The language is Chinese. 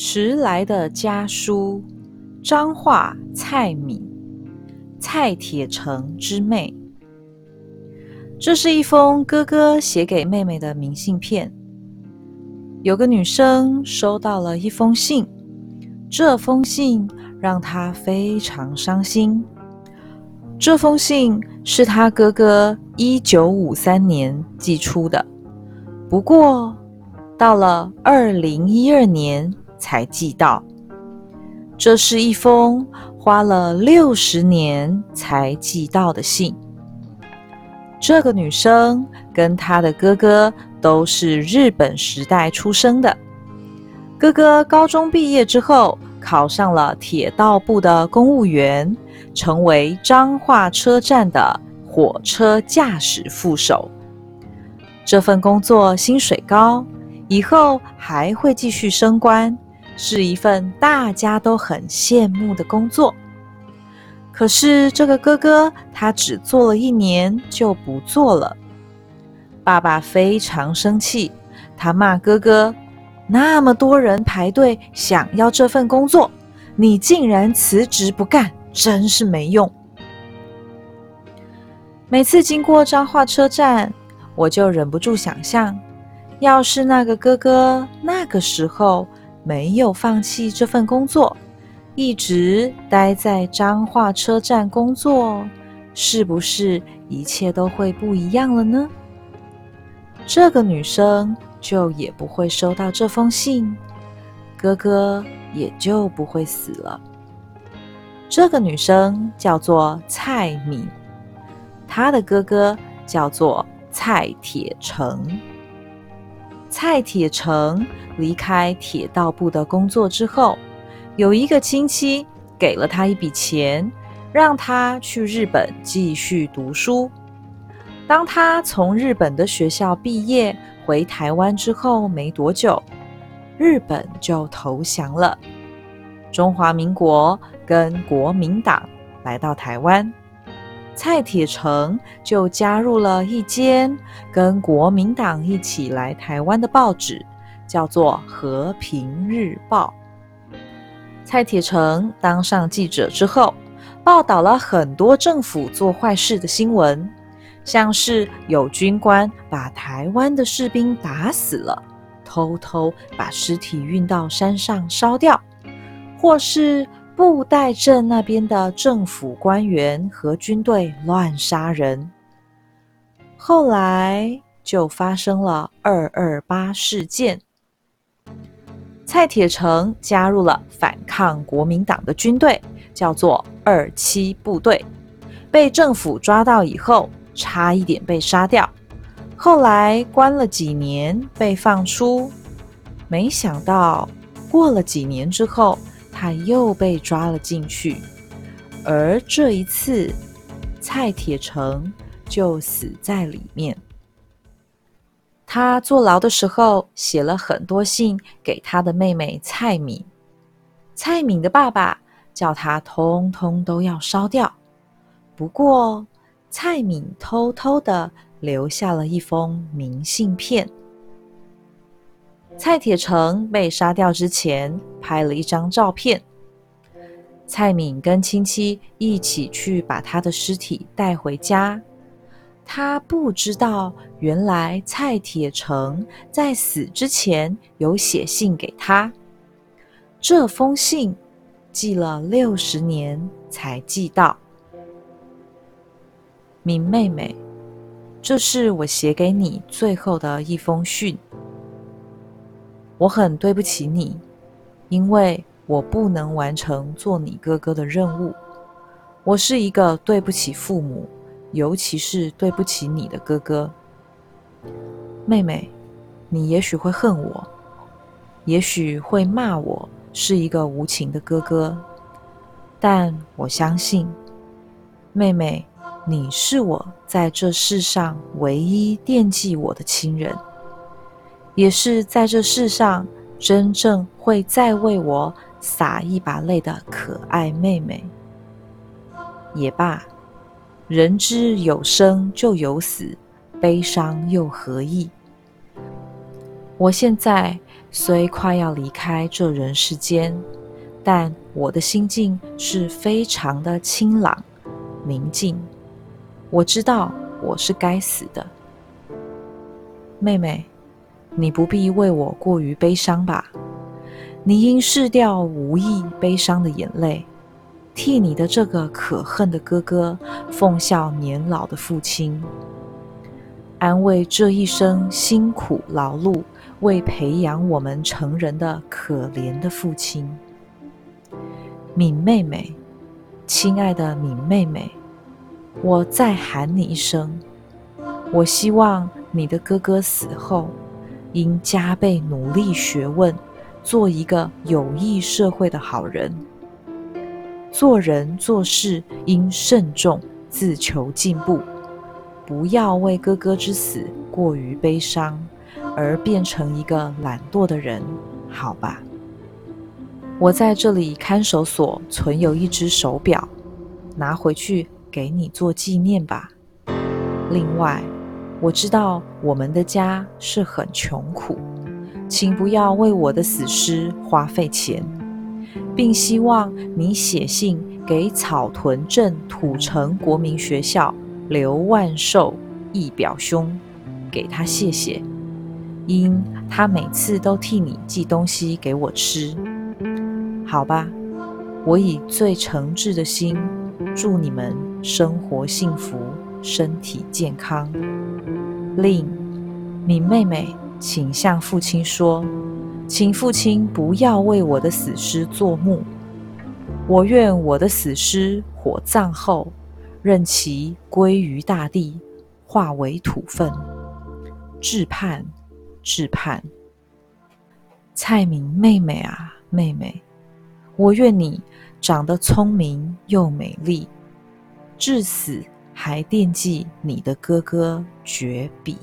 迟来的家书，彰化蔡敏，蔡铁成之妹。这是一封哥哥写给妹妹的明信片。有个女生收到了一封信，这封信让她非常伤心。这封信是她哥哥一九五三年寄出的，不过到了二零一二年。才寄到，这是一封花了六十年才寄到的信。这个女生跟她的哥哥都是日本时代出生的。哥哥高中毕业之后，考上了铁道部的公务员，成为彰化车站的火车驾驶副手。这份工作薪水高，以后还会继续升官。是一份大家都很羡慕的工作，可是这个哥哥他只做了一年就不做了。爸爸非常生气，他骂哥哥：“那么多人排队想要这份工作，你竟然辞职不干，真是没用！”每次经过彰化车站，我就忍不住想象，要是那个哥哥那个时候。没有放弃这份工作，一直待在彰化车站工作，是不是一切都会不一样了呢？这个女生就也不会收到这封信，哥哥也就不会死了。这个女生叫做蔡敏，她的哥哥叫做蔡铁成。蔡铁成离开铁道部的工作之后，有一个亲戚给了他一笔钱，让他去日本继续读书。当他从日本的学校毕业回台湾之后没多久，日本就投降了，中华民国跟国民党来到台湾。蔡铁成就加入了一间跟国民党一起来台湾的报纸，叫做《和平日报》。蔡铁成当上记者之后，报道了很多政府做坏事的新闻，像是有军官把台湾的士兵打死了，偷偷把尸体运到山上烧掉，或是。布袋镇那边的政府官员和军队乱杀人，后来就发生了二二八事件。蔡铁成加入了反抗国民党的军队，叫做二七部队，被政府抓到以后，差一点被杀掉。后来关了几年，被放出，没想到过了几年之后。他又被抓了进去，而这一次，蔡铁成就死在里面。他坐牢的时候写了很多信给他的妹妹蔡敏，蔡敏的爸爸叫他通通都要烧掉。不过，蔡敏偷偷的留下了一封明信片。蔡铁成被杀掉之前，拍了一张照片。蔡敏跟亲戚一起去把他的尸体带回家。他不知道，原来蔡铁成在死之前有写信给他。这封信寄了六十年才寄到。敏妹妹，这是我写给你最后的一封信。我很对不起你，因为我不能完成做你哥哥的任务。我是一个对不起父母，尤其是对不起你的哥哥。妹妹，你也许会恨我，也许会骂我是一个无情的哥哥，但我相信，妹妹，你是我在这世上唯一惦记我的亲人。也是在这世上真正会再为我洒一把泪的可爱妹妹。也罢，人之有生就有死，悲伤又何意？我现在虽快要离开这人世间，但我的心境是非常的清朗、宁静。我知道我是该死的，妹妹，你不必为我过于悲伤吧？你应拭掉无意悲伤的眼泪，替你的这个可恨的哥哥奉孝年老的父亲，安慰这一生辛苦劳碌。为培养我们成人的可怜的父亲，敏妹妹，亲爱的敏妹妹，我再喊你一声。我希望你的哥哥死后，应加倍努力学问，做一个有益社会的好人。做人做事应慎重，自求进步，不要为哥哥之死过于悲伤。而变成一个懒惰的人，好吧。我在这里看守所存有一只手表，拿回去给你做纪念吧。另外，我知道我们的家是很穷苦，请不要为我的死尸花费钱，并希望你写信给草屯镇土城国民学校刘万寿一表兄，给他谢谢。因他每次都替你寄东西给我吃，好吧，我以最诚挚的心祝你们生活幸福，身体健康。令敏妹妹，请向父亲说，请父亲不要为我的死尸做墓。我愿我的死尸火葬后，任其归于大地，化为土分。至盼。致盼，蔡明妹妹啊，妹妹，我愿你长得聪明又美丽，至死还惦记你的哥哥绝笔。